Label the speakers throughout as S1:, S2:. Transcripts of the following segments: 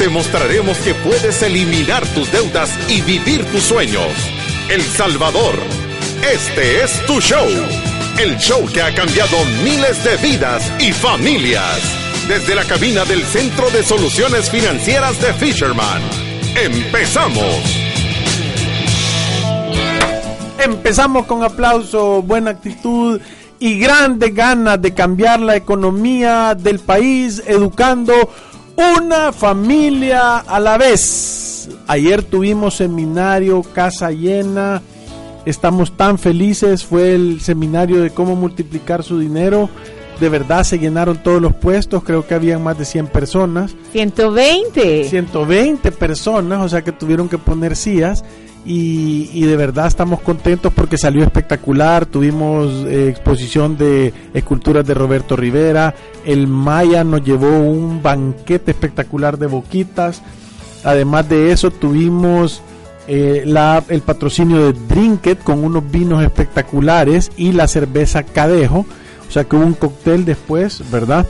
S1: Te mostraremos que puedes eliminar tus deudas y vivir tus sueños. El Salvador, este es tu show. El show que ha cambiado miles de vidas y familias. Desde la cabina del Centro de Soluciones Financieras de Fisherman. ¡Empezamos!
S2: Empezamos con aplauso, buena actitud y grandes ganas de cambiar la economía del país educando una familia a la vez. Ayer tuvimos seminario, casa llena, estamos tan felices, fue el seminario de cómo multiplicar su dinero. De verdad se llenaron todos los puestos, creo que habían más de 100 personas.
S3: 120.
S2: 120 personas, o sea que tuvieron que poner sillas y, de verdad estamos contentos porque salió espectacular. Tuvimos eh, exposición de esculturas de Roberto Rivera. El Maya nos llevó un banquete espectacular de boquitas. Además de eso tuvimos eh, la, el patrocinio de Drinket con unos vinos espectaculares y la cerveza Cadejo. O sea que hubo un cóctel después, ¿verdad?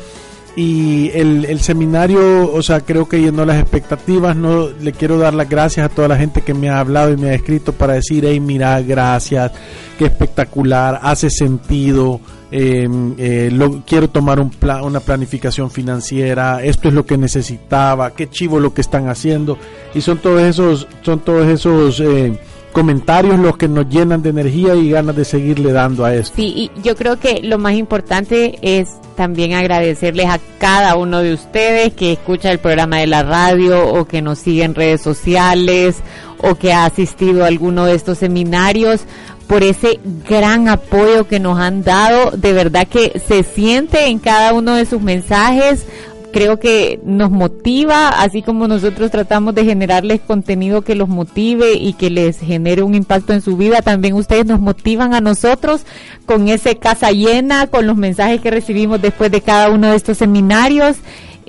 S2: Y el, seminario, o sea, creo que llenó las expectativas. No le quiero dar las gracias a toda la gente que me ha hablado y me ha escrito para decir, hey, mira, gracias, qué espectacular, hace sentido. Em, eh, lo, quiero tomar un una planificación financiera, esto es lo que necesitaba, qué chivo lo que están haciendo y son todos esos, son todos esos eh, comentarios los que nos llenan de energía y ganas de seguirle dando a esto.
S3: Sí, y yo creo que lo más importante es también agradecerles a cada uno de ustedes que escucha el programa de la radio o que nos sigue en redes sociales o que ha asistido a alguno de estos seminarios por ese gran apoyo que nos han dado. De verdad que se siente en cada uno de sus mensajes creo que nos motiva, así como nosotros tratamos de generarles contenido que los motive y que les genere un impacto en su vida, también ustedes nos motivan a nosotros con ese casa llena, con los mensajes que recibimos después de cada uno de estos seminarios.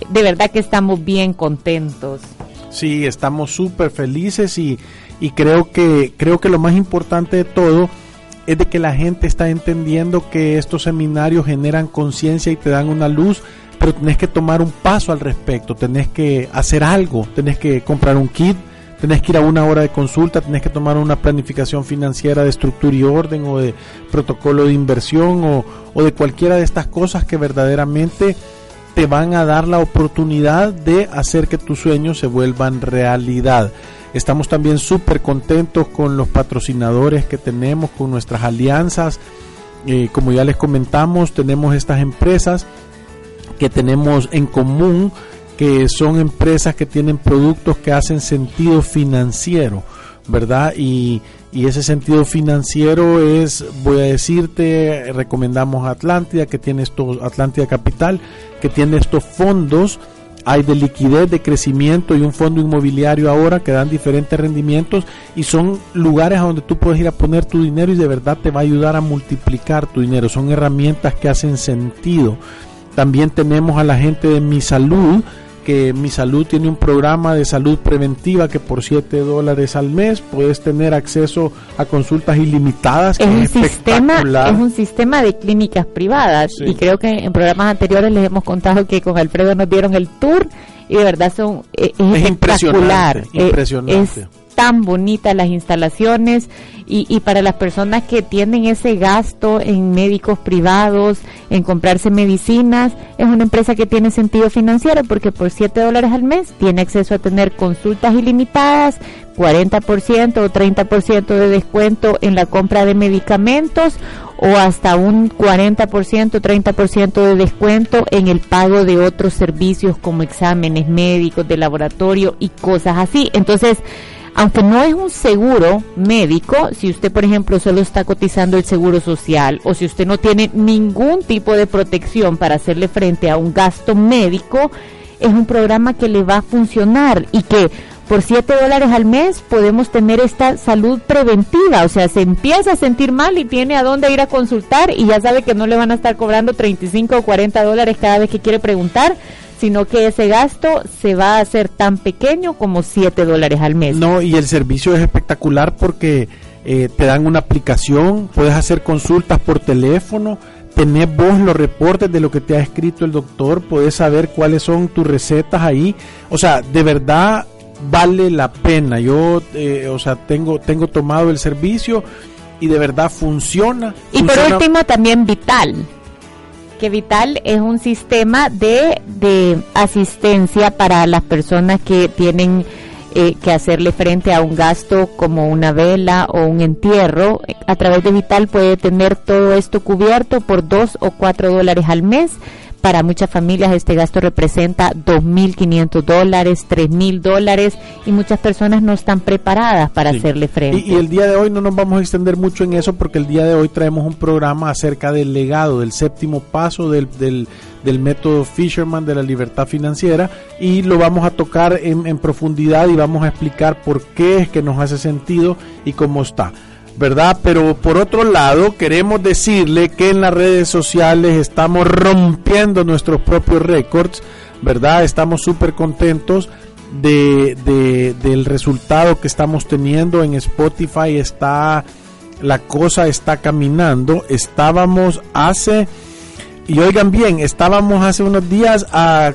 S3: De verdad que estamos bien contentos.
S2: Sí, estamos súper felices y, y creo que creo que lo más importante de todo es de que la gente está entendiendo que estos seminarios generan conciencia y te dan una luz pero tenés que tomar un paso al respecto, tenés que hacer algo, tenés que comprar un kit, tenés que ir a una hora de consulta, tenés que tomar una planificación financiera de estructura y orden o de protocolo de inversión o, o de cualquiera de estas cosas que verdaderamente te van a dar la oportunidad de hacer que tus sueños se vuelvan realidad. Estamos también súper contentos con los patrocinadores que tenemos, con nuestras alianzas. Eh, como ya les comentamos, tenemos estas empresas que tenemos en común, que son empresas que tienen productos que hacen sentido financiero, ¿verdad? Y, ese sentido financiero es, voy a decirte, recomendamos Atlántida, que tiene estos, Atlántida Capital, que tiene estos fondos hay de liquidez, de crecimiento y un fondo inmobiliario ahora que dan diferentes rendimientos y son lugares a donde tú puedes ir a poner tu dinero y de verdad te va a ayudar a multiplicar tu dinero. Son herramientas que hacen sentido. También tenemos a la gente de Mi Salud, que Mi Salud tiene un programa de salud preventiva que por 7 dólares al mes puedes tener acceso a consultas ilimitadas.
S3: Es, un, sistema, es un sistema de clínicas privadas y creo que en programas anteriores les hemos contado que con Alfredo nos dieron el tour y de verdad son eh, es, espectacular.
S2: Impresionante, impresionante.
S3: Eh, tan bonitas las instalaciones y, y, para las personas que tienen ese gasto en médicos privados, en comprarse medicinas, es una empresa que tiene sentido financiero porque por 7 dólares al mes tiene acceso a tener consultas ilimitadas, 40% o 30% de descuento en la compra de medicamentos o hasta un 40%, 30% de descuento en el pago de otros servicios como exámenes médicos de laboratorio y cosas así. Entonces, aunque no es un seguro médico, si usted, por ejemplo, solo está cotizando el seguro social o si usted no tiene ningún tipo de protección para hacerle frente a un gasto médico, es un programa que le va a funcionar y que por 7 dólares al mes podemos tener esta salud preventiva, o sea, se empieza a sentir mal y tiene a dónde ir a consultar y ya sabe que no le van a estar cobrando 35 o 40 dólares cada vez que quiere preguntar, sino que ese gasto se va a hacer tan pequeño como 7 dólares al mes.
S2: No, y el servicio es espectacular porque eh, te dan una aplicación, puedes hacer consultas por teléfono, tener vos los reportes de lo que te ha escrito el doctor, puedes saber cuáles son tus recetas ahí. O sea, de verdad vale la pena. Yo, eh, o sea, tengo, tengo tomado el servicio y de verdad funciona.
S3: Y por último, también Vital. Que Vital es un sistema de, de asistencia para las personas que tienen eh, que hacerle frente a un gasto como una vela o un entierro. A través de Vital puede tener todo esto cubierto por dos o cuatro dólares al mes para muchas familias este gasto representa 2.500 dólares, 3.000 dólares y muchas personas no están preparadas para hacerle frente.
S2: Y, el día de hoy no nos vamos a extender mucho en eso porque el día de hoy traemos un programa acerca del legado, del séptimo paso del, del, del método Fisherman de la libertad financiera y lo vamos a tocar en, en profundidad y vamos a explicar por qué es que nos hace sentido y cómo está. ¿Verdad? Pero por otro lado, queremos decirle que en las redes sociales estamos rompiendo nuestros propios récords, ¿verdad? Estamos súper contentos de, del resultado que estamos teniendo en Spotify. Está, la cosa está caminando. Estábamos hace, y oigan bien, estábamos hace unos días a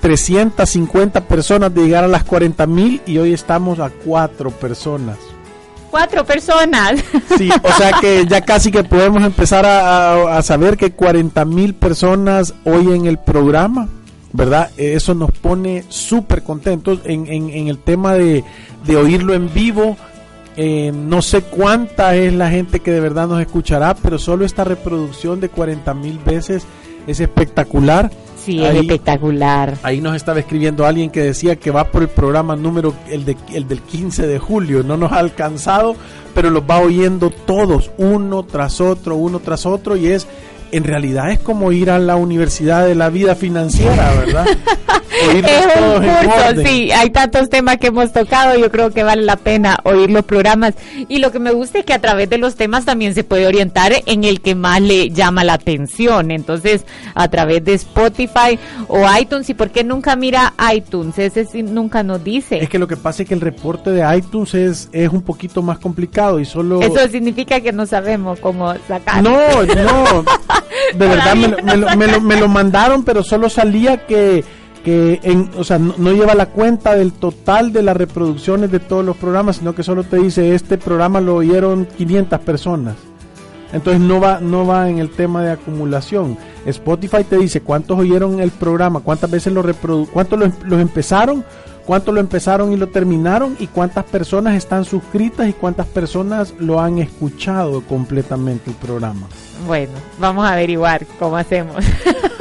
S2: 350 personas de llegar a las 40 mil y hoy estamos a 4 personas.
S3: Cuatro personas.
S2: Sí, o sea que ya casi que podemos empezar a, saber que 40 mil personas oyen el programa, ¿verdad? Eso nos pone súper contentos en, en, el tema de, de oírlo en vivo. Eh, no sé cuánta es la gente que de verdad nos escuchará, pero solo esta reproducción de 40 mil veces es espectacular.
S3: Sí, es espectacular.
S2: Ahí nos estaba escribiendo alguien que decía que va por el programa número, el, de, el del 15 de julio. No nos ha alcanzado, pero los va oyendo todos, uno tras otro, uno tras otro, y es en realidad es como ir a la universidad de la vida financiera, ¿verdad?
S3: es un curso, sí, hay tantos temas que hemos tocado, yo creo que vale la pena oír los programas. Y lo que me gusta es que a través de los temas también se puede orientar en el que más le llama la atención. Entonces, a través de Spotify o iTunes, ¿y por qué nunca mira iTunes? Ese sí nunca nos dice.
S2: Es que lo que pasa es que el reporte de iTunes es, es un poquito más complicado y solo...
S3: Eso significa que no sabemos cómo sacar.
S2: No, no. De verdad me lo, mandaron, pero solo salía que que en, o sea, no, lleva la cuenta del total de las reproducciones de todos los programas, sino que solo te dice este programa lo oyeron 500 personas. Entonces no va no va en el tema de acumulación. Spotify te dice cuántos oyeron el programa, cuántas veces lo reprodu cuántos los empezaron, cuántos lo empezaron y lo terminaron y cuántas personas están suscritas y cuántas personas lo han escuchado completamente el programa.
S3: Bueno, vamos a averiguar cómo hacemos.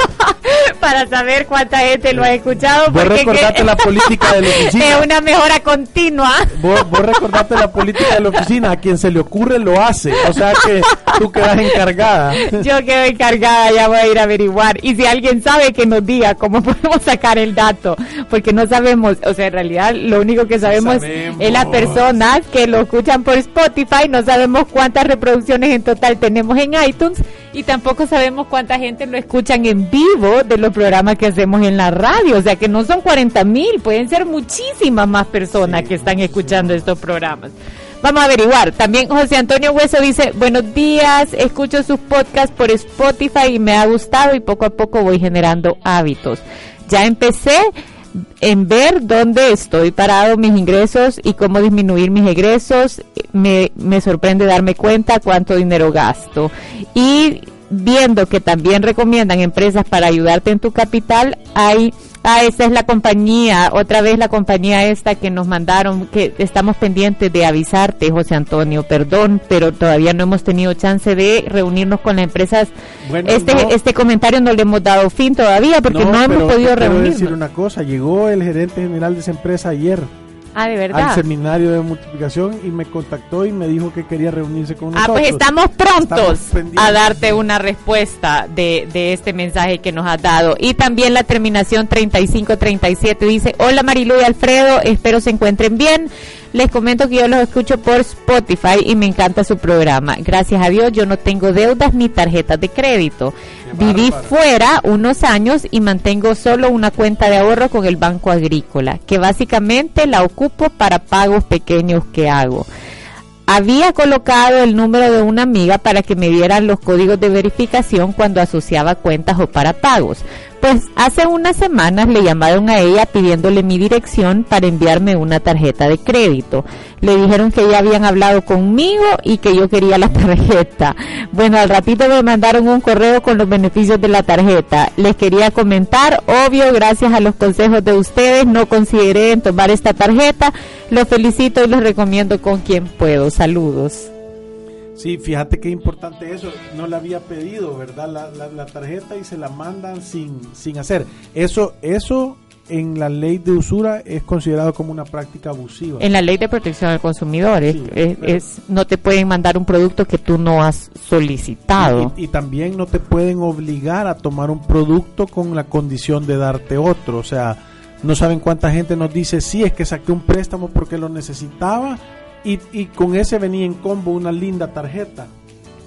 S3: para saber cuánta gente lo ha escuchado.
S2: Vos recordate la política de la oficina.
S3: Es una mejora continua.
S2: Vos, vos recordate la política de la oficina. A quien se le ocurre lo hace. O sea que tú quedas encargada.
S3: Yo quedo encargada, ya voy a ir a averiguar. Y si alguien sabe que nos diga cómo podemos sacar el dato. Porque no sabemos, o sea, en realidad lo único que sabemos, es las personas que lo escuchan por Spotify. No sabemos cuántas reproducciones en total tenemos en iTunes. Y tampoco sabemos cuánta gente lo escuchan en vivo de los programas que hacemos en la radio. O sea que no son 40 mil, pueden ser muchísimas más personas que están escuchando estos programas. Vamos a averiguar. También José Antonio Hueso dice, buenos días, escucho sus podcasts por Spotify y me ha gustado y poco a poco voy generando hábitos. Ya empecé en ver dónde estoy parado mis ingresos y cómo disminuir mis egresos. Me, me sorprende darme cuenta cuánto dinero gasto. Y viendo que también recomiendan empresas para ayudarte en tu capital, hay Ah, esa es la compañía, otra vez la compañía esta que nos mandaron, que estamos pendientes de avisarte, José Antonio, perdón, pero todavía no hemos tenido chance de reunirnos con las empresas. este, este comentario no le hemos dado fin todavía porque no, hemos podido reunirnos.
S2: decir una cosa, llegó el gerente general de esa empresa ayer.
S3: Ah, de verdad.
S2: al seminario de multiplicación y me contactó y me dijo que quería reunirse con
S3: Ah,
S2: nosotros.
S3: pues estamos prontos
S2: Estamos
S3: a darte una respuesta de, de este mensaje que nos has dado. Y también la terminación 3537 dice, hola Marilu y Alfredo, espero se encuentren bien. Les comento que yo los escucho por Spotify y me encanta su programa. Gracias a Dios yo no tengo deudas ni tarjetas de crédito.
S2: Qué
S3: Viví fuera unos años y mantengo solo una cuenta de ahorro con el Banco Agrícola, que básicamente la ocupo para pagos pequeños que hago. Había colocado el número de una amiga para que me dieran los códigos de verificación cuando asociaba cuentas o para pagos. Pues hace unas semanas le llamaron a ella pidiéndole mi dirección para enviarme una tarjeta de crédito. Le dijeron que ya habían hablado conmigo y que yo quería la tarjeta. Bueno, al ratito me mandaron un correo con los beneficios de la tarjeta. Les quería comentar, obvio, gracias a los consejos de ustedes, no consideré en tomar esta tarjeta. Los felicito y los recomiendo con quien puedo. Saludos.
S2: Sí, fíjate qué importante eso. No la había pedido, ¿verdad? La, la- la tarjeta y se la mandan sin, sin hacer. Eso, eso en la ley de usura es considerado como una práctica abusiva.
S3: En la ley de protección al consumidor es,
S2: Sí,
S3: es- no te pueden mandar un producto que tú no has solicitado.
S2: Y, y también no te pueden obligar a tomar un producto con la condición de darte otro. O sea, no saben cuánta gente nos dice, sí, es que saqué un préstamo porque lo necesitaba y, y con ese venía en combo una linda tarjeta.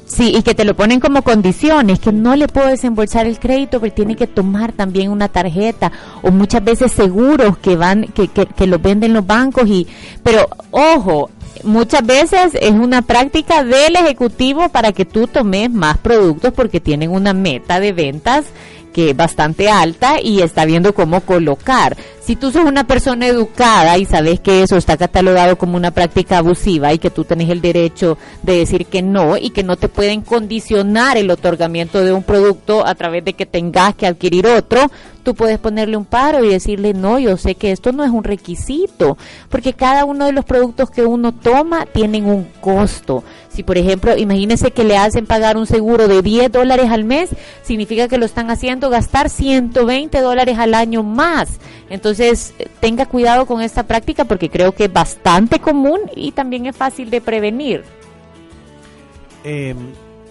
S3: Sí, y que te lo ponen como condiciones, que no le puedo desembolsar el crédito, pero tiene que tomar también una tarjeta, o muchas veces seguros que van, que, que, que los venden los bancos y, pero ojo, muchas veces es una práctica del ejecutivo para que tú tomes más productos porque tienen una meta de ventas que bastante alta y está viendo cómo colocar. Si tú sos una persona educada y sabes que eso está catalogado como una práctica abusiva y que tú tenés el derecho de decir que no y que no te pueden condicionar el otorgamiento de un producto a través de que tengas que adquirir otro, tú puedes ponerle un paro y decirle no, yo sé que esto no es un requisito, porque cada uno de los productos que uno toma tienen un costo. Si por ejemplo, imagínese que le hacen pagar un seguro de 10 dólares al mes, significa que lo están haciendo gastar 120 dólares al año más. Entonces, tenga cuidado con esta práctica porque creo que es bastante común y también es fácil de prevenir.
S2: eh,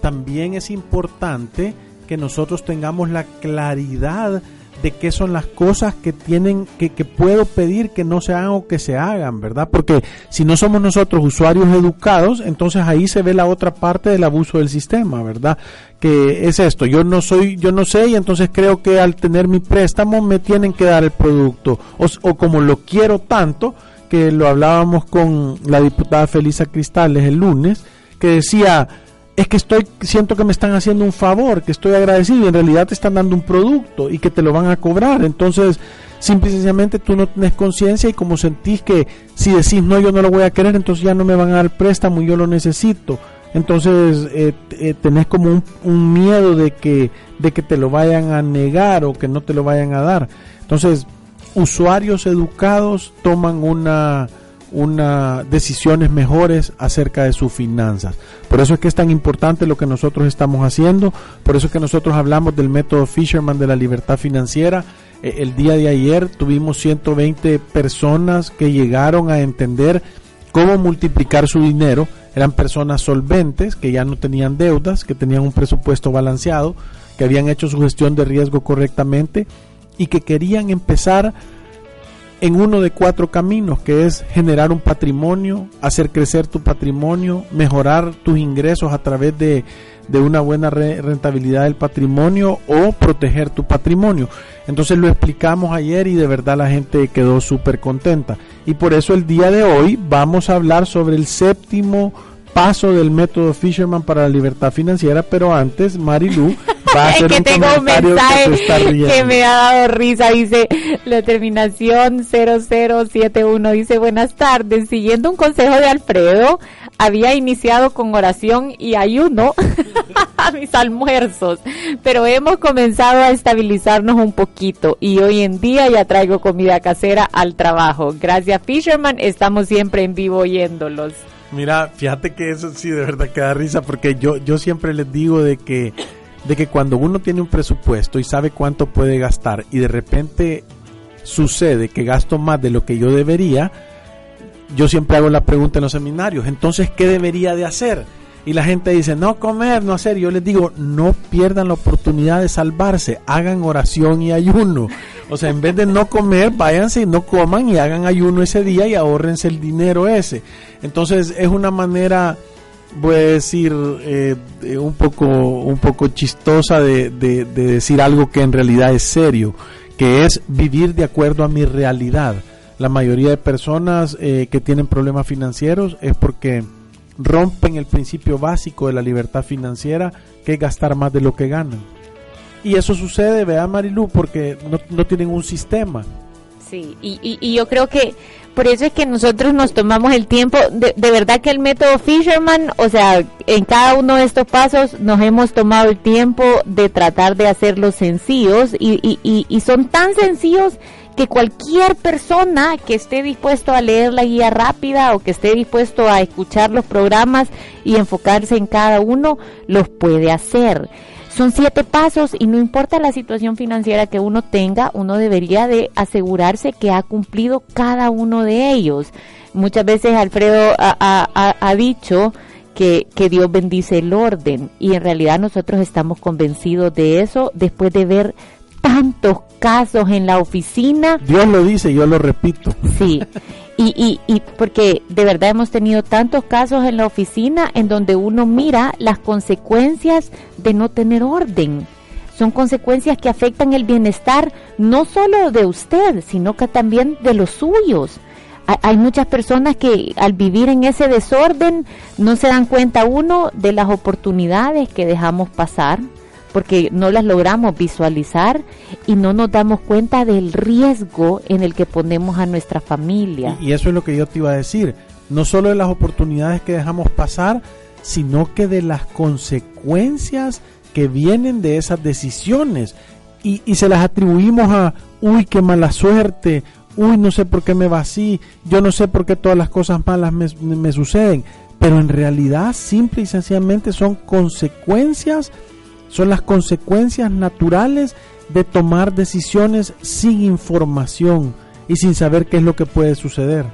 S2: también es importante que nosotros tengamos la claridad de qué son las cosas que tienen que, que puedo pedir que no se hagan o que se hagan, ¿verdad? Porque si no somos nosotros usuarios educados, entonces ahí se ve la otra parte del abuso del sistema, ¿verdad? Que es esto, yo no soy, yo no sé y entonces creo que al tener mi préstamo me tienen que dar el producto o, o como lo quiero tanto que lo hablábamos con la diputada Felisa Cristales el lunes, que decía, es que estoy, siento que me están haciendo un favor, que estoy agradecido y en realidad te están dando un producto y que te lo van a cobrar. Entonces, simple y sencillamente tú no tienes conciencia y como sentís que si decís no, yo no lo voy a querer, entonces ya no me van a dar préstamo y yo lo necesito. Entonces eh, eh, tenés como un, un miedo de que, de que te lo vayan a negar o que no te lo vayan a dar. Entonces, usuarios educados toman una, una decisiones mejores acerca de sus finanzas. Por eso es que es tan importante lo que nosotros estamos haciendo, por eso es que nosotros hablamos del método Fisherman de la libertad financiera. Eh, el día de ayer tuvimos 120 personas que llegaron a entender cómo multiplicar su dinero. Eran personas solventes que ya no tenían deudas, que tenían un presupuesto balanceado, que habían hecho su gestión de riesgo correctamente y que querían empezar en uno de cuatro caminos, que es generar un patrimonio, hacer crecer tu patrimonio, mejorar tus ingresos a través de, de una buena re- rentabilidad del patrimonio o proteger tu patrimonio. Entonces lo explicamos ayer y de verdad la gente quedó súper contenta. Y por eso el día de hoy vamos a hablar sobre el séptimo paso del método Fisherman para la libertad financiera, pero antes Marilu va a
S3: Es
S2: hacer
S3: que
S2: un
S3: tengo un mensaje
S2: que
S3: que me ha dado risa. Dice la terminación 0071. Dice buenas tardes. Siguiendo un consejo de Alfredo, había iniciado con oración y ayuno a mis almuerzos, pero hemos comenzado a estabilizarnos un poquito y hoy en día ya traigo comida casera al trabajo. Gracias Fisherman, estamos siempre en vivo oyéndolos.
S2: Mira, fíjate que eso sí de verdad que da risa porque yo, yo siempre les digo de que, de que cuando uno tiene un presupuesto y sabe cuánto puede gastar y de repente sucede que gasto más de lo que yo debería, yo siempre hago la pregunta en los seminarios, entonces, ¿qué debería de hacer? Y la gente dice, no comer, no hacer. Yo les digo, no pierdan la oportunidad de salvarse, hagan oración y ayuno. O sea, en vez de no comer, váyanse y no coman y hagan ayuno ese día y ahorrense el dinero ese. Entonces es una manera, voy a decir, eh, un, poco, un poco chistosa de, de, decir algo que en realidad es serio, que es vivir de acuerdo a mi realidad. La mayoría de personas eh, que tienen problemas financieros es porque rompen el principio básico de la libertad financiera, que es gastar más de lo que ganan. Y eso sucede, vea Marilu, porque no, tienen un sistema.
S3: Sí, y, y, yo creo que por eso es que nosotros nos tomamos el tiempo, de, de, verdad que el método Fisherman, o sea, en cada uno de estos pasos nos hemos tomado el tiempo de tratar de hacerlos sencillos y, y son tan sencillos que cualquier persona que esté dispuesto a leer la guía rápida o que esté dispuesto a escuchar los programas y enfocarse en cada uno, los puede hacer. Son siete pasos y no importa la situación financiera que uno tenga, uno debería de asegurarse que ha cumplido cada uno de ellos. Muchas veces Alfredo ha, dicho que, que Dios bendice el orden y en realidad nosotros estamos convencidos de eso después de ver tantos casos en la oficina.
S2: Dios lo dice, yo lo repito.
S3: Sí, y, y, y porque de verdad hemos tenido tantos casos en la oficina en donde uno mira las consecuencias de no tener orden. Son consecuencias que afectan el bienestar no solo de usted, sino que también de los suyos. Hay muchas personas que al vivir en ese desorden no se dan cuenta uno de las oportunidades que dejamos pasar, porque no las logramos visualizar y no nos damos cuenta del riesgo en el que ponemos a nuestra familia.
S2: Y, eso es lo que yo te iba a decir, no solo de las oportunidades que dejamos pasar, sino que de las consecuencias que vienen de esas decisiones. Y, y se las atribuimos a, uy, qué mala suerte, uy, no sé por qué me va así, yo no sé por qué todas las cosas malas me, me suceden, pero en realidad simple y sencillamente son consecuencias son las consecuencias naturales de tomar decisiones sin información y sin saber qué es lo que puede suceder.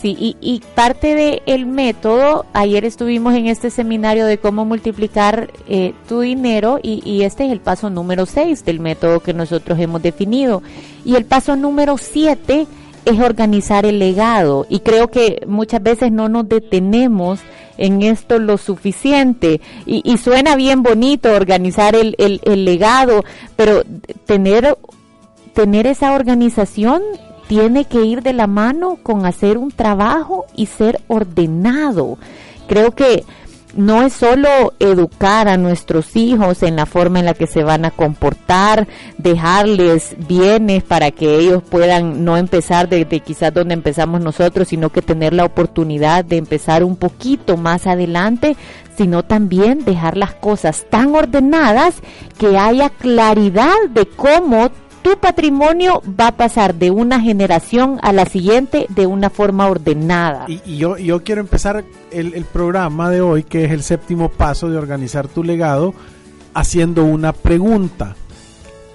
S3: Sí, y, y parte del el método, ayer estuvimos en este seminario de cómo multiplicar eh, tu dinero y, y, este es el paso número 6 del método que nosotros hemos definido. Y el paso número 7 es organizar el legado y creo que muchas veces no nos detenemos en esto lo suficiente y, y suena bien bonito organizar el, el, el, legado, pero tener, tener esa organización tiene que ir de la mano con hacer un trabajo y ser ordenado. Creo que no es solo educar a nuestros hijos en la forma en la que se van a comportar, dejarles bienes para que ellos puedan no empezar desde quizás donde empezamos nosotros, sino que tener la oportunidad de empezar un poquito más adelante, sino también dejar las cosas tan ordenadas que haya claridad de cómo tu patrimonio va a pasar de una generación a la siguiente de una forma ordenada.
S2: Y, yo, yo quiero empezar el, el, programa de hoy, que es el séptimo paso de organizar tu legado, haciendo una pregunta.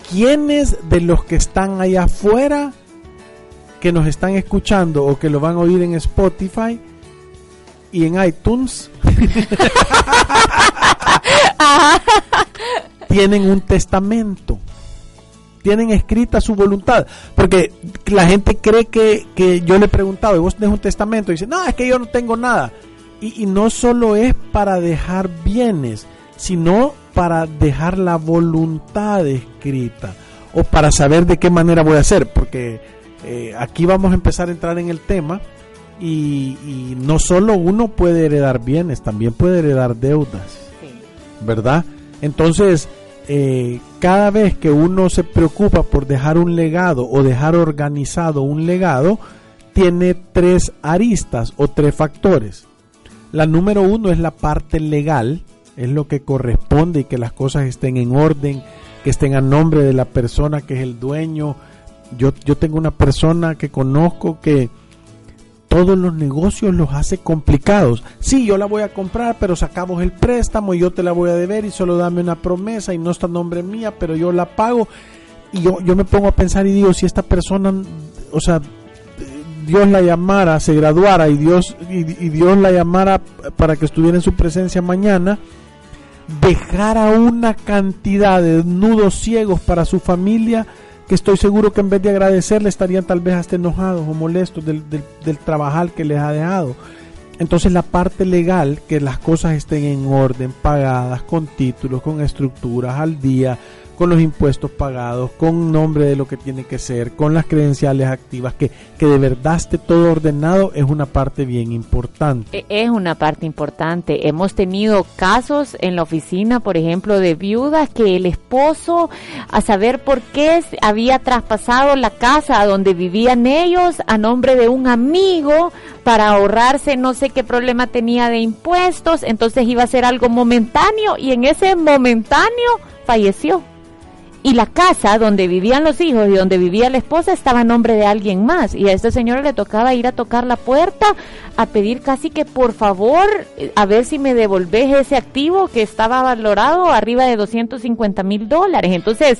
S2: ¿Quiénes de los que están allá afuera, que nos están escuchando o que lo van a oír en Spotify y en iTunes, tienen un testamento? Tienen escrita su voluntad. Porque la gente cree que, que yo le he preguntado, ¿y vos tenés un testamento? Y dice, no, es que yo no tengo nada. Y, y no solo es para dejar bienes, sino para dejar la voluntad escrita o para saber de qué manera voy a hacer. Porque eh, aquí vamos a empezar a entrar en el tema. Y, y, no solo uno puede heredar bienes, también puede heredar deudas, ¿verdad? Entonces, eh, cada vez que uno se preocupa por dejar un legado o dejar organizado un legado, tiene tres aristas o tres factores. La número uno es la parte legal, es lo que corresponde y que las cosas estén en orden, que estén a nombre de la persona que es el dueño. Yo, yo tengo una persona que conozco que todos los negocios los hace complicados. Sí, yo la voy a comprar, pero sacamos el préstamo y yo te la voy a deber y solo dame una promesa y no está nombre mía, pero yo la pago. Y yo, yo me pongo a pensar y digo, si esta persona, o sea, Dios la llamara, se graduara y Dios, y, Dios la llamara para que estuviera en su presencia mañana, dejara una cantidad de nudos ciegos para su familia que estoy seguro que en vez de agradecerle estarían tal vez hasta enojados o molestos del, del, del trabajar que les ha dejado. Entonces la parte legal, que las cosas estén en orden, pagadas, con títulos, con estructuras, al día, con los impuestos pagados, con nombre de lo que tiene que ser, con las credenciales activas, que, que de verdad esté todo ordenado, es una parte bien importante.
S3: E, es una parte importante. Hemos tenido casos en la oficina, por ejemplo, de viudas que el esposo, a saber por qué había traspasado la casa donde vivían ellos a nombre de un amigo para ahorrarse no sé qué problema tenía de impuestos, entonces iba a ser algo momentáneo y en ese momentáneo falleció y la casa donde vivían los hijos y donde vivía la esposa estaba en nombre de alguien más. Y a este señor le tocaba ir a tocar la puerta a pedir casi que por favor a ver si me devolvés ese activo que estaba valorado arriba de 250 mil dólares. Entonces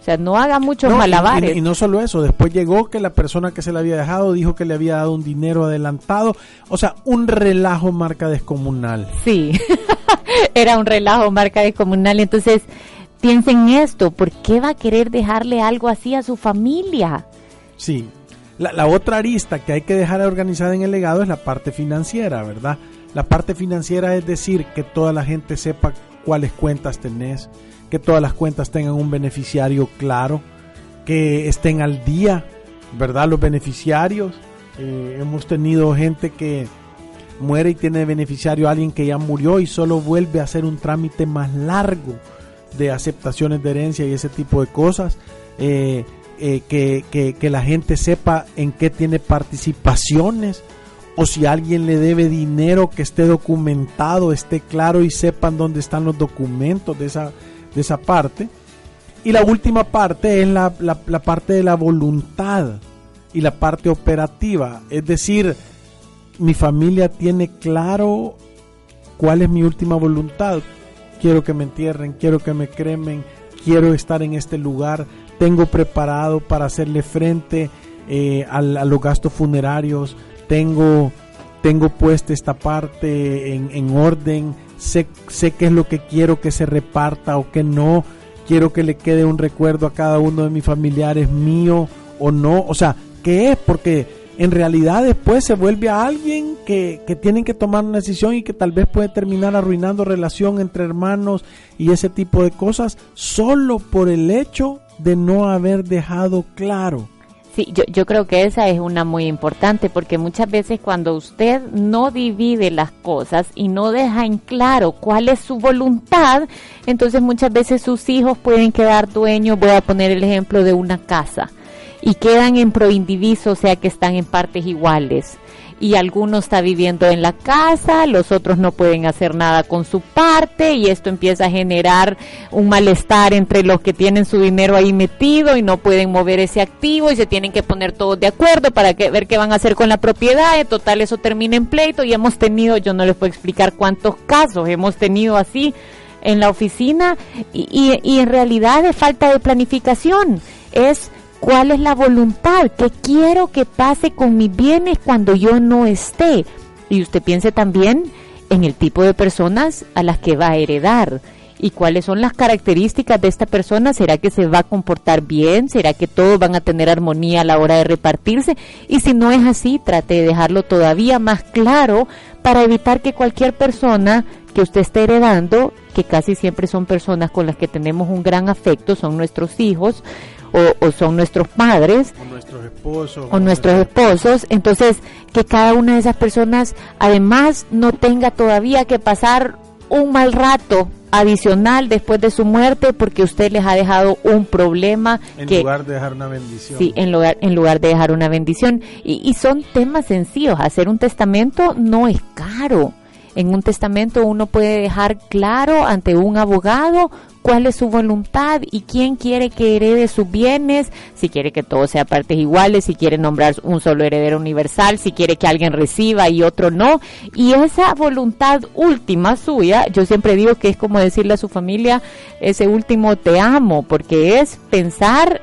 S3: o sea no haga muchos malabares.
S2: y, no solo eso después llegó que la persona que se le había dejado dijo que le había dado un dinero adelantado o sea un relajo marca descomunal.
S3: Sí era un relajo marca descomunal. Entonces Piensen en esto, ¿por qué va a querer dejarle algo así a su familia?
S2: Sí, la, otra arista que hay que dejar organizada en el legado es la parte financiera, ¿verdad? La parte financiera es decir que toda la gente sepa cuáles cuentas tenés, que todas las cuentas tengan un beneficiario claro, que estén al día, ¿verdad? Los beneficiarios. Eh, hemos tenido gente que muere y tiene beneficiario a alguien que ya murió y solo vuelve a hacer un trámite más largo de aceptaciones de herencia y ese tipo de cosas. Eh, eh, que, que, la gente sepa en qué tiene participaciones o si alguien le debe dinero que esté documentado, esté claro y sepan dónde están los documentos de esa, de esa parte. Y la última parte es la, la parte de la voluntad y la parte operativa. Es decir, mi familia tiene claro cuál es mi última voluntad, quiero que me entierren, quiero que me cremen, quiero estar en este lugar, tengo preparado para hacerle frente eh, a, los gastos funerarios, tengo, tengo puesta esta parte en, en orden, sé, sé qué es lo que quiero que se reparta o que no, quiero que le quede un recuerdo a cada uno de mis familiares mío o no, o sea, ¿qué es? Porque en realidad después se vuelve a alguien que, que tienen que tomar una decisión y que tal vez puede terminar arruinando relación entre hermanos y ese tipo de cosas solo por el hecho de no haber dejado claro.
S3: Sí, yo, yo creo que esa es una muy importante porque muchas veces cuando usted no divide las cosas y no deja en claro cuál es su voluntad, entonces muchas veces sus hijos pueden quedar dueños, voy a poner el ejemplo de una casa y quedan en proindiviso, o sea que están en partes iguales. Y alguno está viviendo en la casa, los otros no pueden hacer nada con su parte y esto empieza a generar un malestar entre los que tienen su dinero ahí metido y no pueden mover ese activo y se tienen que poner todos de acuerdo para que, ver qué van a hacer con la propiedad. En total eso termina en pleito y hemos tenido, yo no les puedo explicar cuántos casos hemos tenido así en la oficina y, y, y en realidad es falta de planificación. Es ¿Cuál es la voluntad? ¿Qué quiero que pase con mis bienes cuando yo no esté? Y usted piense también en el tipo de personas a las que va a heredar y cuáles son las características de esta persona. ¿Será que se va a comportar bien? ¿Será que todos van a tener armonía a la hora de repartirse? Y si no es así, trate de dejarlo todavía más claro para evitar que cualquier persona que usted esté heredando, que casi siempre son personas con las que tenemos un gran afecto, son nuestros hijos, o, son nuestros padres
S2: o nuestros esposos
S3: o nuestros esposos. Entonces que cada una de esas personas además no tenga todavía que pasar un mal rato adicional después de su muerte porque usted les ha dejado un problema
S2: en lugar de dejar una bendición.
S3: Sí en lugar en lugar de dejar una bendición. Y, y son temas sencillos. Hacer un testamento no es caro. En un testamento uno puede dejar claro ante un abogado cuál es su voluntad y quién quiere que herede sus bienes, si quiere que todo sea partes iguales, si quiere nombrar un solo heredero universal, si quiere que alguien reciba y otro no. Y esa voluntad última suya, yo siempre digo que es como decirle a su familia ese último te amo, porque es pensar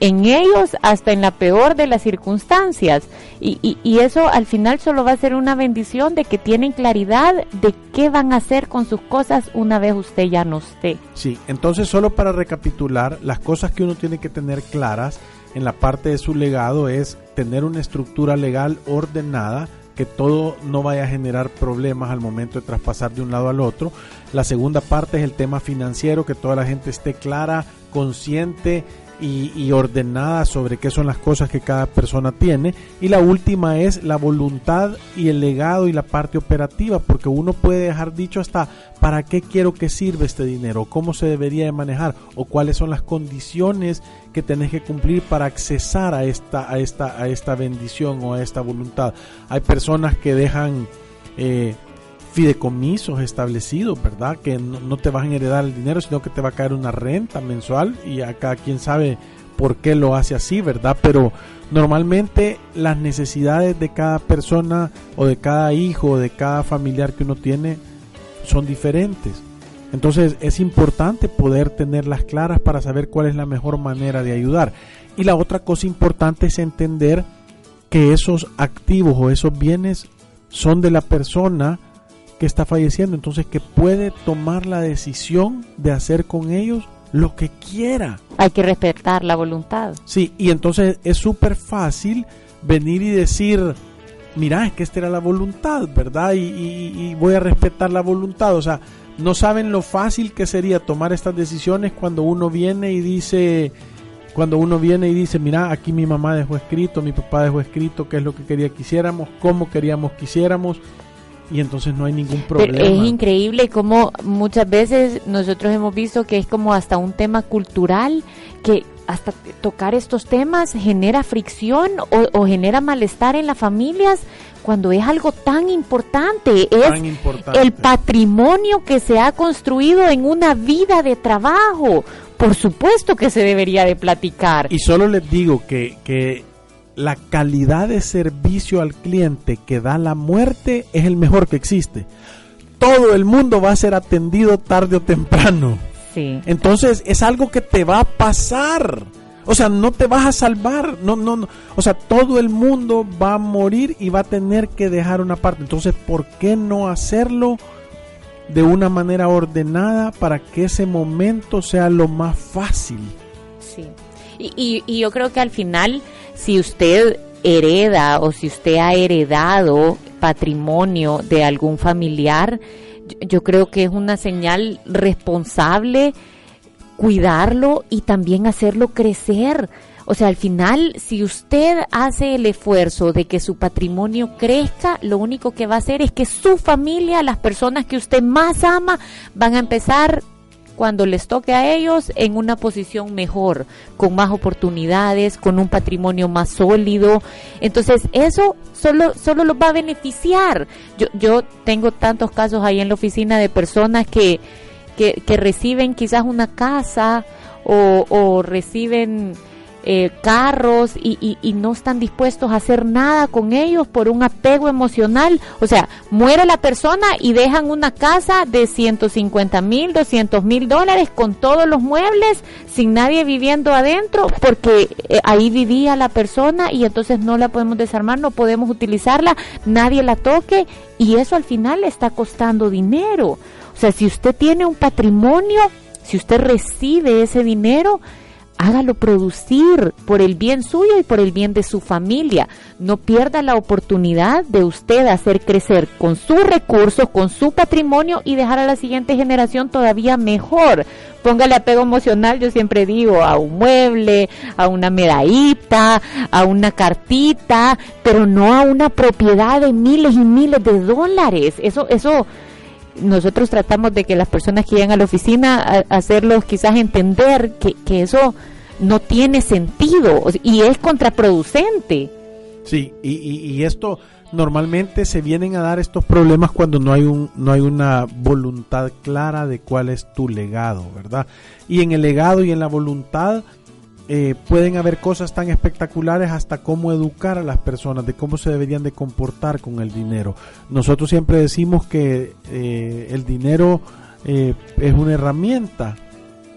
S3: en ellos hasta en la peor de las circunstancias. Y, y, eso al final solo va a ser una bendición de que tienen claridad de qué van a hacer con sus cosas una vez usted ya no esté.
S2: Sí, entonces solo para recapitular, las cosas que uno tiene que tener claras en la parte de su legado es tener una estructura legal ordenada, que todo no vaya a generar problemas al momento de traspasar de un lado al otro. La segunda parte es el tema financiero, que toda la gente esté clara, consciente y, ordenada sobre qué son las cosas que cada persona tiene. Y la última es la voluntad y el legado y la parte operativa, porque uno puede dejar dicho hasta para qué quiero que sirva este dinero, cómo se debería de manejar o cuáles son las condiciones que tenés que cumplir para accesar a esta, a esta, a esta bendición o a esta voluntad. Hay personas que dejan eh, fideicomisos establecidos, ¿verdad? Que no, te van a heredar el dinero, sino que te va a caer una renta mensual y acá quien sabe por qué lo hace así, ¿verdad? Pero normalmente las necesidades de cada persona o de cada hijo o de cada familiar que uno tiene son diferentes. Entonces es importante poder tenerlas claras para saber cuál es la mejor manera de ayudar. Y la otra cosa importante es entender que esos activos o esos bienes son de la persona que está falleciendo, entonces que puede tomar la decisión de hacer con ellos lo que quiera.
S3: Hay que respetar la voluntad.
S2: Sí, y entonces es súper fácil venir y decir, mira, es que esta era la voluntad, ¿verdad? Y, y, voy a respetar la voluntad. O sea, no saben lo fácil que sería tomar estas decisiones cuando uno viene y dice, cuando uno viene y dice, mira, aquí mi mamá dejó escrito, mi papá dejó escrito qué es lo que quería que hiciéramos, cómo queríamos que hiciéramos y entonces no hay ningún problema.
S3: es increíble como muchas veces nosotros hemos visto que es como hasta un tema cultural que hasta tocar estos temas genera fricción o, genera malestar en las familias cuando es algo tan importante. es el patrimonio que se ha construido en una vida de trabajo. Por supuesto que se debería de platicar.
S2: Y solo les digo que, que la calidad de servicio al cliente que da la muerte es el mejor que existe. Todo el mundo va a ser atendido tarde o temprano. Sí. Entonces es algo que te va a pasar. O sea, no te vas a salvar. No, no, no. O sea, todo el mundo va a morir y va a tener que dejar una parte. Entonces, ¿por qué no hacerlo de una manera ordenada para que ese momento sea lo más fácil?
S3: Sí. Y, y yo creo que al final si usted hereda o si usted ha heredado patrimonio de algún familiar, yo creo que es una señal responsable cuidarlo y también hacerlo crecer. O sea, al final, si usted hace el esfuerzo de que su patrimonio crezca, lo único que va a hacer es que su familia, las personas que usted más ama, van a empezar cuando les toque a ellos en una posición mejor, con más oportunidades, con un patrimonio más sólido. Entonces, eso solo, solo los va a beneficiar. Yo, yo tengo tantos casos ahí en la oficina de personas que, que, reciben quizás una casa o reciben eh, carros y, y, no están dispuestos a hacer nada con ellos por un apego emocional. O sea, muere la persona y dejan una casa de 150 mil, 200 mil dólares con todos los muebles, sin nadie viviendo adentro, porque eh, ahí vivía la persona y entonces no la podemos desarmar, no podemos utilizarla, nadie la toque y eso al final le está costando dinero. O sea, si usted tiene un patrimonio, si usted recibe ese dinero, hágalo producir por el bien suyo y por el bien de su familia. No pierda la oportunidad de usted hacer crecer con sus recursos, con su patrimonio y dejar a la siguiente generación todavía mejor. Póngale apego emocional, yo siempre digo, a un mueble, a una medallita, a una cartita, pero no a una propiedad de miles y miles de dólares. Eso, eso, nosotros tratamos de que las personas que llegan a la oficina, hacerlos quizás entender que, que eso no tiene sentido y es contraproducente.
S2: Sí, y, y, esto normalmente se vienen a dar estos problemas cuando no hay un no hay una voluntad clara de cuál es tu legado, ¿verdad? Y en el legado y en la voluntad eh, pueden haber cosas tan espectaculares hasta cómo educar a las personas, de cómo se deberían de comportar con el dinero. Nosotros siempre decimos que eh, el dinero eh, es una herramienta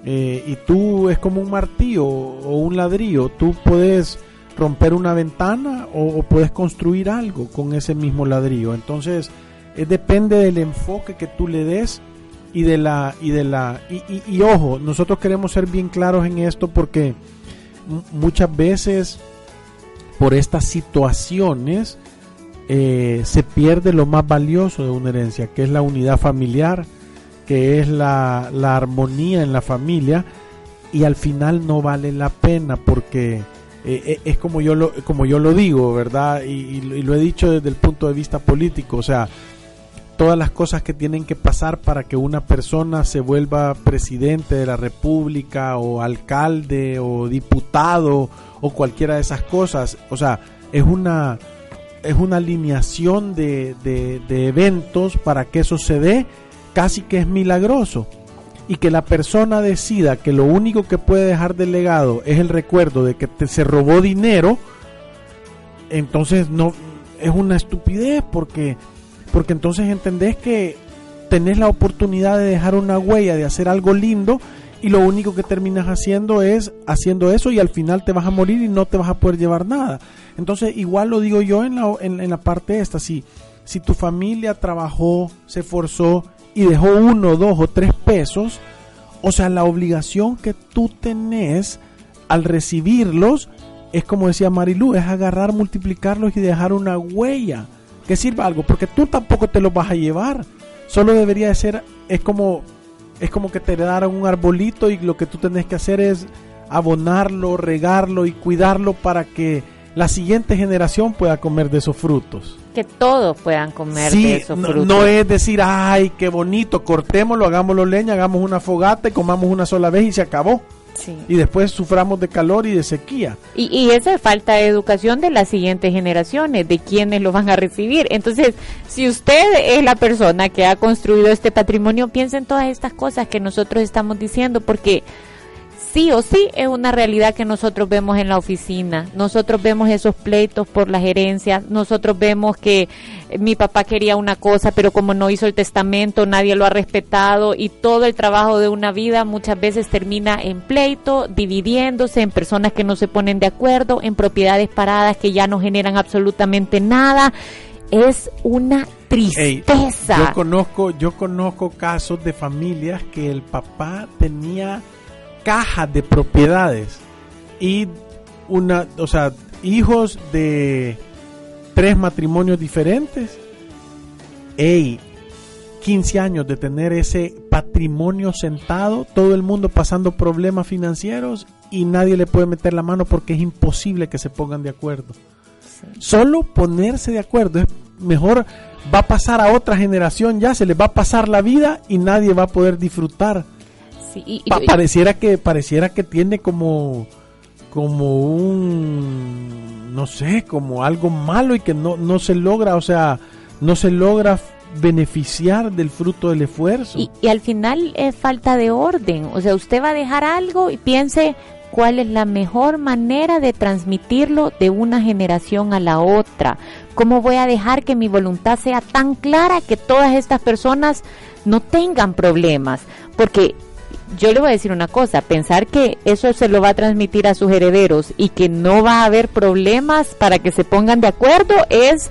S2: eh, y tú es como un martillo o un ladrillo, tú puedes romper una ventana o, puedes construir algo con ese mismo ladrillo. Entonces, depende del enfoque que tú le des y de la y de la y, ojo, nosotros queremos ser bien claros en esto porque muchas veces por estas situaciones eh, se pierde lo más valioso de una herencia, que es la unidad familiar, que es la, la armonía en la familia y al final no vale la pena porque eh, eh, es como yo lo como yo lo digo verdad y, lo he dicho desde el punto de vista político o sea todas las cosas que tienen que pasar para que una persona se vuelva presidente de la república o alcalde o diputado o cualquiera de esas cosas. O sea es una es una alineación de, de eventos para que eso se dé casi que es milagroso. Y que la persona decida que lo único que puede dejar de legado es el recuerdo de que te, se robó dinero, entonces no es una estupidez porque porque entonces entendés que tenés la oportunidad de dejar una huella, de hacer algo lindo y lo único que terminas haciendo es haciendo eso y al final te vas a morir y no te vas a poder llevar nada. Entonces igual lo digo yo en la, en, la parte esta, si, si tu familia trabajó, se esforzó y dejó uno, dos o tres pesos, o sea, la obligación que tú tenés al recibirlos es como decía Marilu, es agarrar, multiplicarlos y dejar una huella que sirva algo, porque tú tampoco te los vas a llevar. Solo debería de ser, es como, es como que te daran un arbolito y lo que tú tenés que hacer es abonarlo, regarlo y cuidarlo para que la siguiente generación pueda comer de esos frutos.
S3: Que todos puedan comer de esos frutos.
S2: No es decir, ay, qué bonito, cortémoslo, hagámoslo leña, hagamos una fogata y comamos una sola vez y se acabó. Y después suframos de calor y de sequía.
S3: Y, y esa falta de educación de las siguientes generaciones, de quienes lo van a recibir. Entonces, si usted es la persona que ha construido este patrimonio, piensa en todas estas cosas que nosotros estamos diciendo, porque sí o sí es una realidad que nosotros vemos en la oficina. Nosotros vemos esos pleitos por las herencias. Nosotros vemos que mi papá quería una cosa, pero como no hizo el testamento, nadie lo ha respetado y todo el trabajo de una vida muchas veces termina en pleito, dividiéndose en personas que no se ponen de acuerdo, en propiedades paradas que ya no generan absolutamente nada. Es una tristeza.
S2: yo conozco, yo conozco casos de familias que el papá tenía caja de propiedades y una, o sea, hijos de tres matrimonios diferentes. Ey, 15 años de tener ese patrimonio sentado, todo el mundo pasando problemas financieros y nadie le puede meter la mano porque es imposible que se pongan de acuerdo. Solo ponerse de acuerdo es mejor, va a pasar a otra generación ya, se le va a pasar la vida y nadie va a poder disfrutar pareciera que pareciera que tiene como como un no sé, como algo malo y que no no se logra, o sea, no se logra beneficiar del fruto del esfuerzo.
S3: Y, y al final es falta de orden, o sea, usted va a dejar algo y piense cuál es la mejor manera de transmitirlo de una generación a la otra. ¿Cómo voy a dejar que mi voluntad sea tan clara que todas estas personas no tengan problemas? Porque yo le voy a decir una cosa, pensar que eso se lo va a transmitir a sus herederos y que no va a haber problemas para que se pongan de acuerdo es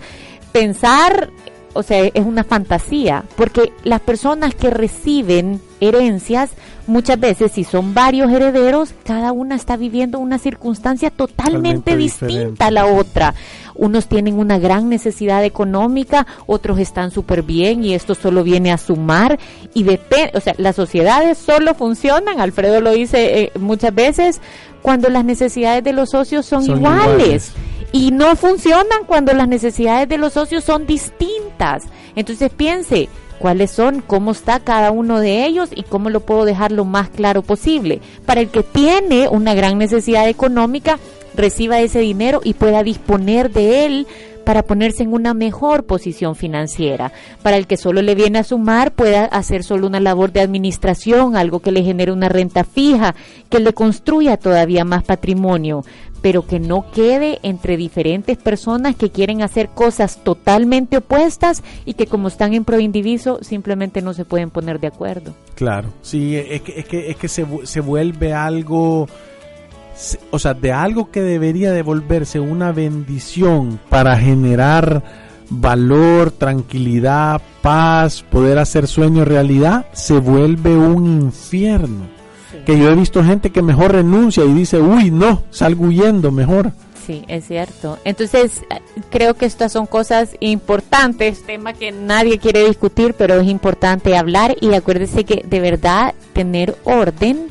S3: pensar, o sea, es una fantasía, porque las personas que reciben herencias, muchas veces si son varios herederos, cada una está viviendo una circunstancia totalmente, distinta a la otra. Unos tienen una gran necesidad económica, otros están súper bien y esto solo viene a sumar y depende, o sea, las sociedades solo funcionan, Alfredo lo dice eh, muchas veces, cuando las necesidades de los socios son, iguales. Y no funcionan cuando las necesidades de los socios son distintas. Entonces piense, cuáles son, cómo está cada uno de ellos y cómo lo puedo dejar lo más claro posible. Para el que tiene una gran necesidad económica, reciba ese dinero y pueda disponer de él para ponerse en una mejor posición financiera. Para el que solo le viene a sumar, pueda hacer solo una labor de administración, algo que le genere una renta fija, que le construya todavía más patrimonio pero que no quede entre diferentes personas que quieren hacer cosas totalmente opuestas y que como están en proindiviso simplemente no se pueden poner de acuerdo.
S2: Claro, sí, es que, es que, es que se, se vuelve algo, o sea, de algo que debería devolverse una bendición para generar valor, tranquilidad, paz, poder hacer sueño realidad, se vuelve un infierno que yo he visto gente que mejor renuncia y dice, uy, no, salgo huyendo mejor.
S3: Sí, es cierto. Entonces, creo que estas son cosas importantes, tema que nadie quiere discutir, pero es importante hablar y acuérdese que de verdad tener orden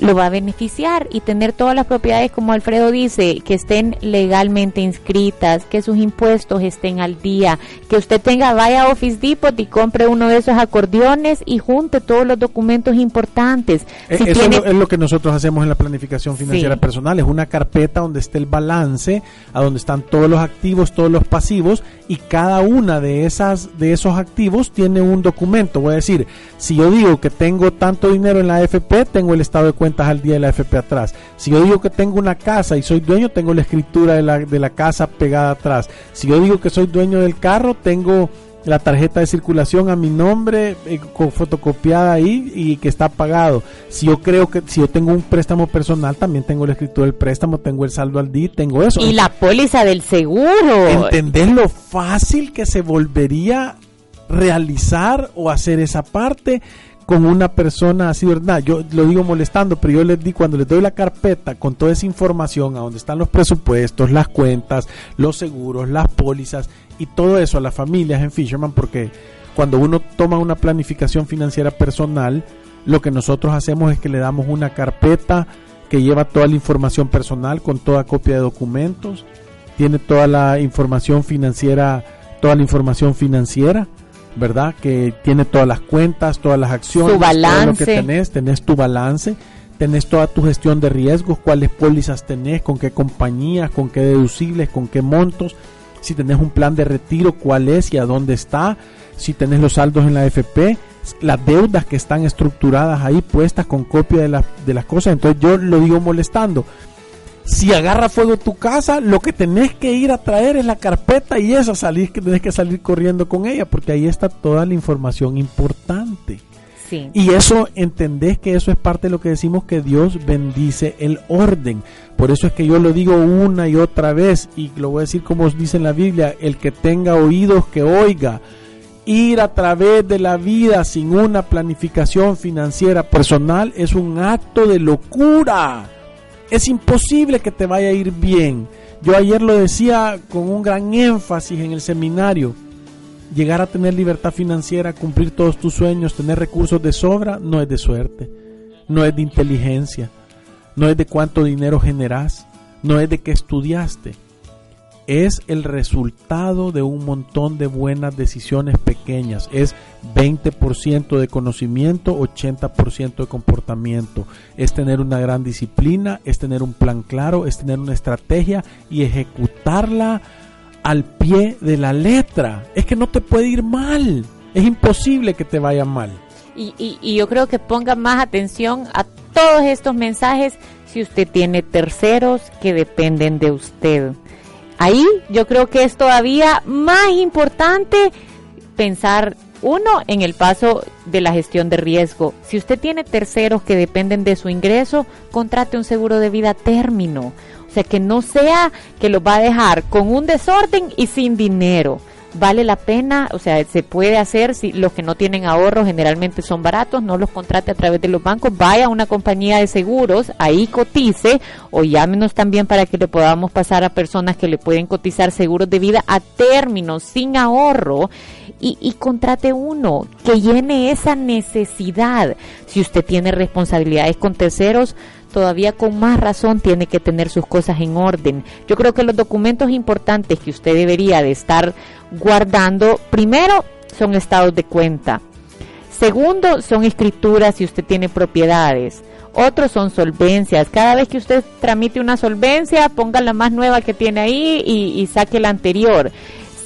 S3: lo va a beneficiar y tener todas las propiedades, como Alfredo dice, que estén legalmente inscritas, que sus impuestos estén al día, que usted tenga, vaya a Office Depot y compre uno de esos acordeones y junte todos los documentos importantes.
S2: Eh, eso es lo que nosotros hacemos en la planificación financiera personal, es una carpeta donde esté el balance, a donde están todos los activos, todos los pasivos y cada una de esas de esos activos tiene un documento. Voy a decir, si yo digo que tengo tanto dinero en la AFP, tengo el estado de cuenta al día de la FP atrás. Si yo digo que tengo una casa y soy dueño, tengo la escritura de la, de la casa pegada atrás. Si yo digo que soy dueño del carro, tengo la tarjeta de circulación a mi nombre eh, con fotocopiada ahí y que está pagado. Si yo creo que si yo tengo un préstamo personal, también tengo la escritura del préstamo, tengo el saldo al día, tengo eso.
S3: Y la póliza del seguro.
S2: Entender lo fácil que se volvería realizar o hacer esa parte con una persona así, ¿verdad? Yo lo digo molestando, pero yo les di, cuando les doy la carpeta con toda esa información, a donde están los presupuestos, las cuentas, los seguros, las pólizas y todo eso a las familias en Fisherman, porque cuando uno toma una planificación financiera personal, lo que nosotros hacemos es que le damos una carpeta que lleva toda la información personal con toda copia de documentos, tiene toda la información financiera, toda la información financiera ¿verdad? Que tiene todas las cuentas, todas las acciones,
S3: todo
S2: lo que tenés, tenés tu balance, tenés toda tu gestión de riesgos, cuáles pólizas tenés, con qué compañías, con qué deducibles, con qué montos, si tenés un plan de retiro, cuál es y a dónde está, si tenés los saldos en la FP, las deudas que están estructuradas ahí puestas con copia de, de las cosas. Entonces yo lo digo molestando si agarra fuego tu casa, lo que tenés que ir a traer es la carpeta y eso salir que tenés que salir corriendo con ella, porque ahí está toda la información importante. Y eso entendés que eso es parte de lo que decimos que Dios bendice el orden. Por eso es que yo lo digo una y otra vez y lo voy a decir como dice en la Biblia, el que tenga oídos que oiga. Ir a través de la vida sin una planificación financiera personal es un acto de locura es imposible que te vaya a ir bien. Yo ayer lo decía con un gran énfasis en el seminario. Llegar a tener libertad financiera, cumplir todos tus sueños, tener recursos de sobra, no es de suerte, no es de inteligencia, no es de cuánto dinero generás, no es de que estudiaste es el resultado de un montón de buenas decisiones pequeñas. Es 20% de conocimiento, 80% de comportamiento. Es tener una gran disciplina, es tener un plan claro, es tener una estrategia y ejecutarla al pie de la letra. Es que no te puede ir mal. Es imposible que te vaya mal.
S3: Y, y yo creo que ponga más atención a todos estos mensajes si usted tiene terceros que dependen de usted Ahí yo creo que es todavía más importante pensar uno en el paso de la gestión de riesgo. Si usted tiene terceros que dependen de su ingreso, contrate un seguro de vida término. O sea, que no sea que lo va a dejar con un desorden y sin dinero vale la pena, o sea, se puede hacer si los que no tienen ahorros generalmente son baratos, no los contrate a través de los bancos, vaya a una compañía de seguros, ahí cotice o llámenos también para que le podamos pasar a personas que le pueden cotizar seguros de vida a término, sin ahorro y, y contrate uno que llene esa necesidad. Si usted tiene responsabilidades con terceros, todavía con más razón tiene que tener sus cosas en orden. Yo creo que los documentos importantes que usted debería de estar guardando, primero son estados de cuenta. Segundo, son escrituras si usted tiene propiedades. Otros son solvencias. Cada vez que usted tramite una solvencia, ponga la más nueva que tiene ahí y, y saque la anterior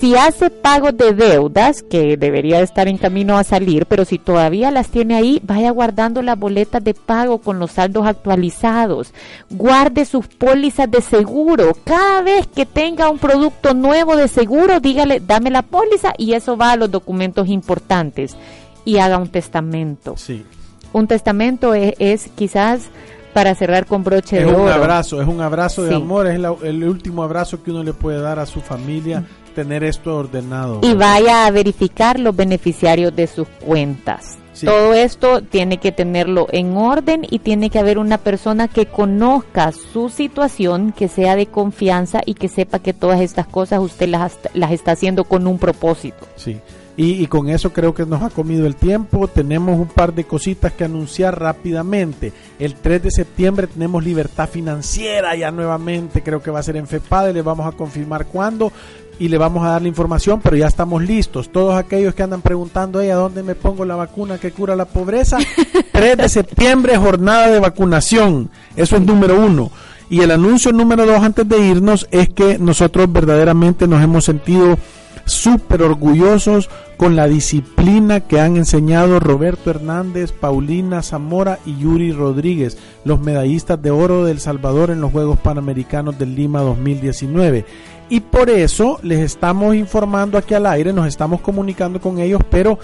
S3: si hace pago de deudas, que debería estar en camino a salir, pero si todavía las tiene ahí, vaya guardando las boletas de pago con los saldos actualizados. Guarde sus pólizas de seguro. Cada vez que tenga un producto nuevo de seguro, dígale, dame la póliza y eso va a los documentos importantes. Y haga un testamento.
S2: Sí.
S3: Un testamento es, quizás para cerrar con broche de oro.
S2: Es un abrazo, es un abrazo de amor, es el último abrazo que uno le puede dar a su familia tener esto ordenado.
S3: Y vaya a verificar los beneficiarios de sus cuentas. Todo esto tiene que tenerlo en orden y tiene que haber una persona que conozca su situación, que sea de confianza y que sepa que todas estas cosas usted las, las está haciendo con un propósito.
S2: Sí. Y, y, con eso creo que nos ha comido el tiempo. Tenemos un par de cositas que anunciar rápidamente. El 3 de septiembre tenemos libertad financiera ya nuevamente. Creo que va a ser en FEPADE. Le vamos a confirmar cuándo y le vamos a dar la información, pero ya estamos listos. Todos aquellos que andan preguntando, ¿a dónde me pongo la vacuna que cura la pobreza? 3 de septiembre, jornada de vacunación. Eso es número uno. Y el anuncio número dos antes de irnos es que nosotros verdaderamente nos hemos sentido súper orgullosos con la disciplina que han enseñado Roberto Hernández, Paulina Zamora y Yuri Rodríguez, los medallistas de oro del Salvador en los Juegos Panamericanos del Lima 2019. Y por eso les estamos informando aquí al aire, nos estamos comunicando con ellos, pero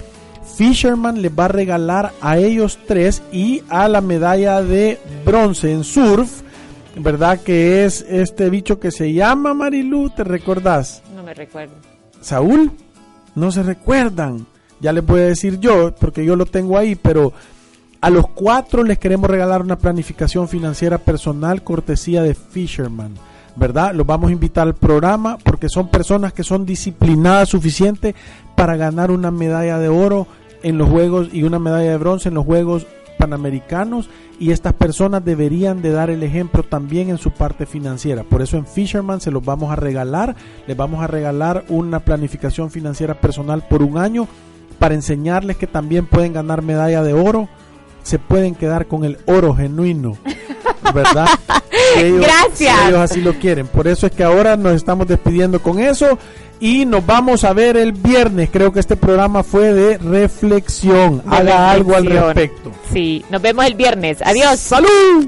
S2: Fisherman les va a regalar a ellos tres y a la medalla de bronce en surf, ¿verdad? Que es este bicho que se llama Marilu, ¿te recordás?
S3: No me recuerdo.
S2: Saúl, no se recuerdan. Ya les voy a decir yo, porque yo lo tengo ahí, pero a los cuatro les queremos regalar una planificación financiera personal cortesía de Fisherman. ¿Verdad? Los vamos a invitar al programa porque son personas que son disciplinadas suficiente para ganar una medalla de oro en los Juegos y una medalla de bronce en los Juegos Panamericanos y estas personas deberían de dar el ejemplo también en su parte financiera. Por eso en Fisherman se los vamos a regalar, les vamos a regalar una planificación financiera personal por un año para enseñarles que también pueden ganar medalla de oro, se pueden quedar con el oro genuino, ¿verdad?
S3: Gracias.
S2: ellos así lo quieren. Por eso es que ahora nos estamos despidiendo con eso y nos vamos a ver el viernes. Creo que este programa fue de reflexión. Haga algo al respecto.
S3: Sí, nos vemos el viernes. Adiós.
S2: Salud.